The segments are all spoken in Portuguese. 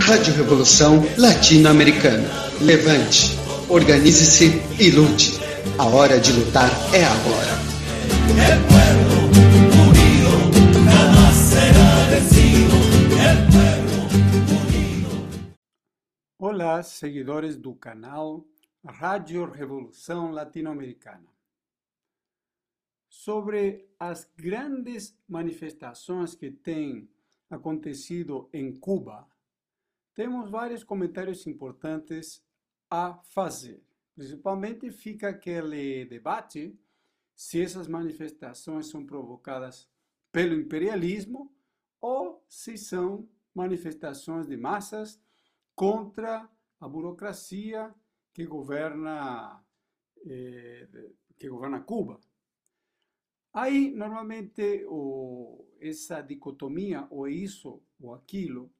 Rádio Revolução Latino-Americana. Levante, organize-se e lute. A hora de lutar é agora. Olá, seguidores do canal Rádio Revolução Latino-Americana. Sobre as grandes manifestações que têm acontecido em Cuba, temos vários comentários importantes a fazer. Principalmente fica aquele debate se essas manifestações são provocadas pelo imperialismo ou se são manifestações de massas contra a burocracia que governa eh, que governa Cuba. Aí, normalmente, o, essa dicotomia, ou isso ou aquilo,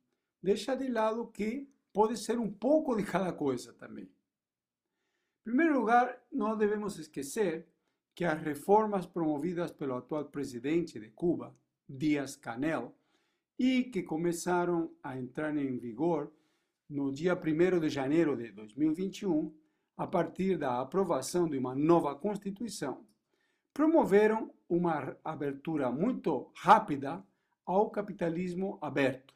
deixa de lado que pode ser um pouco de cada coisa também. Em primeiro lugar, não devemos esquecer que as reformas promovidas pelo atual presidente de Cuba, Díaz Canel, e que começaram a entrar em vigor no dia 1 de janeiro de 2021, a partir da aprovação de uma nova Constituição, promoveram uma abertura muito rápida ao capitalismo aberto.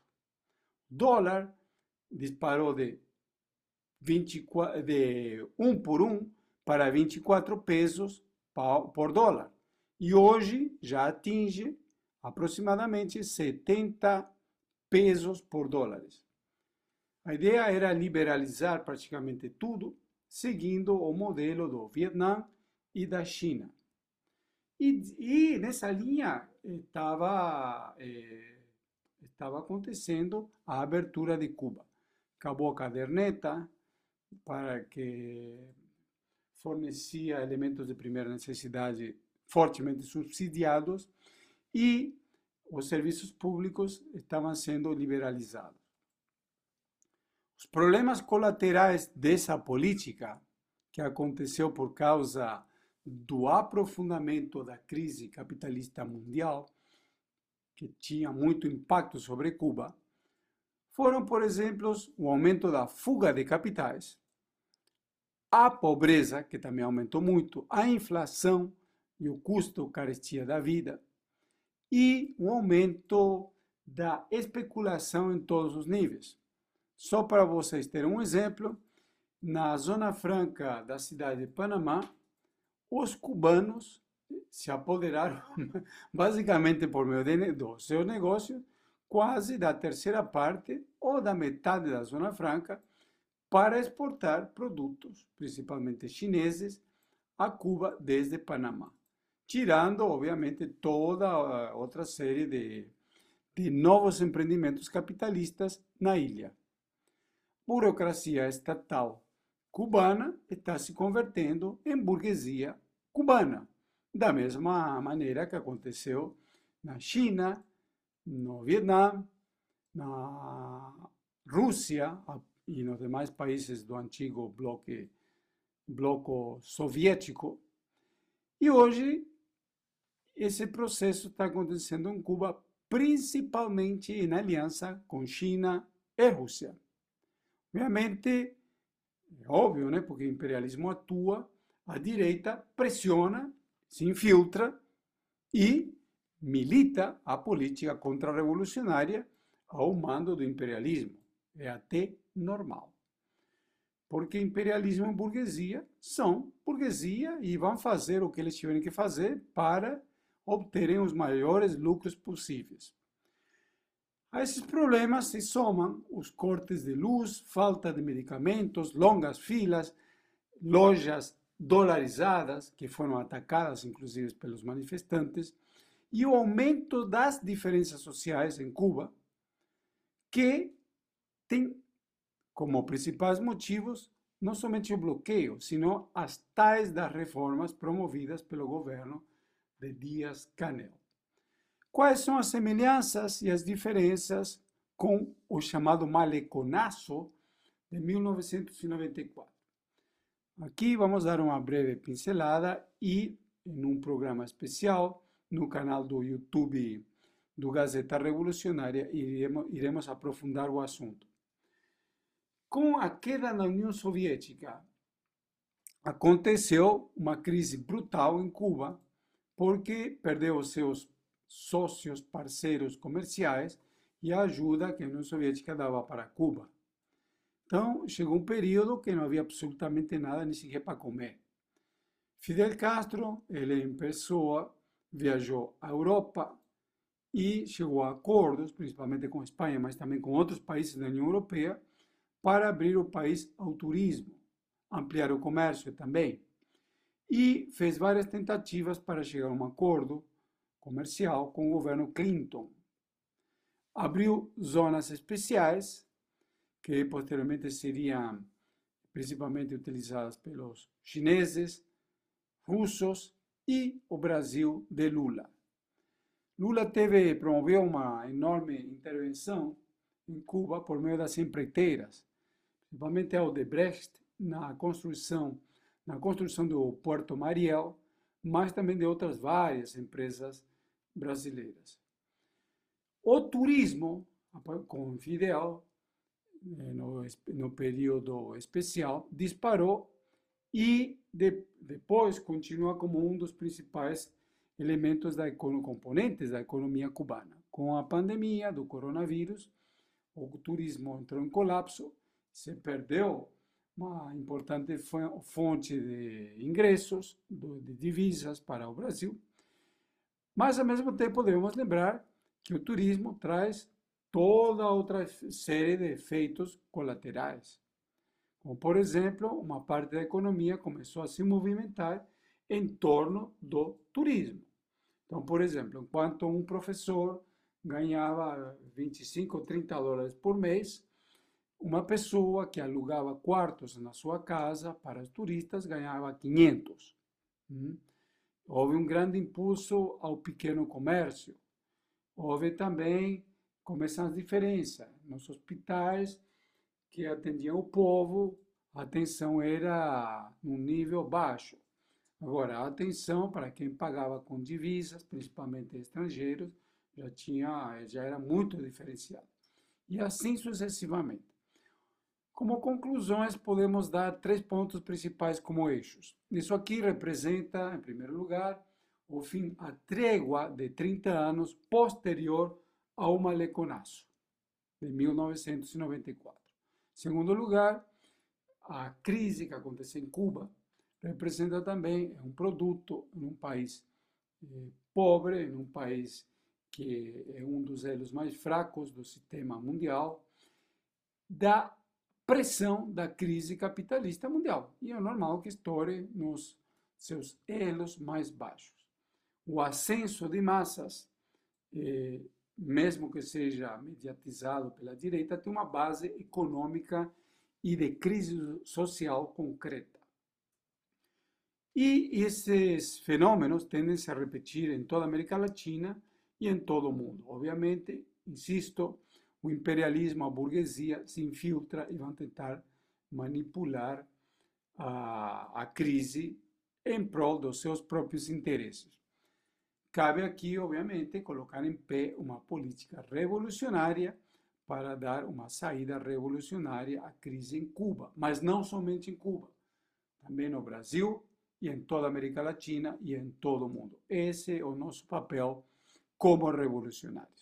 O dólar disparou de, 24, de 1 por 1 para 24 pesos por dólar e hoje já atinge aproximadamente 70 pesos por dólares. A ideia era liberalizar praticamente tudo, seguindo o modelo do Vietnã e da China. E, e nessa linha estava, eh, estava acontecendo a abertura de Cuba. Acabou a caderneta, para que fornecia elementos de primeira necessidade fortemente subsidiados e os serviços públicos estavam sendo liberalizados. Os problemas colaterais dessa política, que aconteceu por causa do aprofundamento da crise capitalista mundial, que tinha muito impacto sobre Cuba, foram, por exemplo, o aumento da fuga de capitais, a pobreza, que também aumentou muito, a inflação e o custo, carestia da vida, e o aumento da especulação em todos os níveis. Só para vocês terem um exemplo, na Zona Franca da cidade de Panamá, os cubanos se apoderaram, basicamente por meio do seu negócio, quase da terceira parte ou da metade da Zona Franca para exportar produtos, principalmente chineses, a Cuba desde Panamá, tirando, obviamente, toda outra série de, de novos empreendimentos capitalistas na ilha. Burocracia estatal cubana está se convertendo em burguesia cubana, da mesma maneira que aconteceu na China, no Vietnã, na Rússia e nos demais países do antigo bloco, bloco soviético. E hoje esse processo está acontecendo em Cuba, principalmente em aliança com China e Rússia. Obviamente, é óbvio, né? porque o imperialismo atua, a direita pressiona, se infiltra e milita a política contra-revolucionária ao mando do imperialismo. É até normal. Porque imperialismo e burguesia são burguesia e vão fazer o que eles tiverem que fazer para obterem os maiores lucros possíveis. A esses problemas se somam os cortes de luz, falta de medicamentos, longas filas, lojas dolarizadas, que foram atacadas inclusive pelos manifestantes, e o aumento das diferenças sociais em Cuba, que tem como principais motivos não somente o bloqueio, sino as tais das reformas promovidas pelo governo de Díaz-Canel. Quais são as semelhanças e as diferenças com o chamado maleconaço de 1994? Aqui vamos dar uma breve pincelada e em um programa especial no canal do YouTube do Gazeta Revolucionária iremos, iremos aprofundar o assunto. Com a queda da União Soviética, aconteceu uma crise brutal em Cuba, porque perdeu seus sócios, parceiros comerciais e a ajuda que a União Soviética dava para Cuba. Então, chegou um período que não havia absolutamente nada, nem sequer para comer. Fidel Castro, ele em pessoa, viajou à Europa e chegou a acordos, principalmente com a Espanha, mas também com outros países da União Europeia, para abrir o país ao turismo, ampliar o comércio também. E fez várias tentativas para chegar a um acordo comercial com o governo Clinton. Abriu zonas especiais, que posteriormente seriam principalmente utilizadas pelos chineses, russos e o Brasil de Lula. Lula teve, promoveu uma enorme intervenção em Cuba por meio das empreiteiras, principalmente a Odebrecht, na construção, na construção do Porto Mariel, mas também de outras várias empresas brasileiras. O turismo, com Fidel, eh, no, no período especial, disparou e de, depois continua como um dos principais elementos da componentes da economia cubana. Com a pandemia do coronavírus, o turismo entrou em colapso, se perdeu uma importante fonte de ingressos, de divisas para o Brasil. Mas, ao mesmo tempo, devemos lembrar que o turismo traz toda outra série de efeitos colaterais. Como, por exemplo, uma parte da economia começou a se movimentar em torno do turismo. Então, por exemplo, enquanto um professor ganhava 25 ou 30 dólares por mês, uma pessoa que alugava quartos na sua casa para os turistas ganhava 500. Hum? Houve um grande impulso ao pequeno comércio. Houve também, começam as diferenças. Nos hospitais, que atendiam o povo, a atenção era num nível baixo. Agora, a atenção para quem pagava com divisas, principalmente estrangeiros, já tinha, já era muito diferenciado. E assim sucessivamente. Como conclusões, podemos dar três pontos principais como eixos. Isso aqui representa, em primeiro lugar, o fim, a trégua de 30 anos posterior ao maleconaço, de 1994. Segundo lugar, a crise que aconteceu em Cuba representa também um produto em um país eh, pobre, em um país que é um dos elos mais fracos do sistema mundial, da pressão da crise capitalista mundial. E é normal que estoure nos seus elos mais baixos. O ascenso de massas eh, mesmo que seja mediatizado pela direita, tem uma base econômica e de crise social concreta. E esses fenômenos tendem -se a repetir em toda a América Latina e em todo o mundo. Obviamente, insisto, o imperialismo, a burguesia se infiltra e vão tentar manipular a, a crise em prol dos seus próprios interesses. Cabe aqui, obviamente, colocar em pé uma política revolucionária para dar uma saída revolucionária à crise em Cuba, mas não somente em Cuba, também no Brasil e em toda a América Latina e em todo o mundo. Esse é o nosso papel como revolucionários.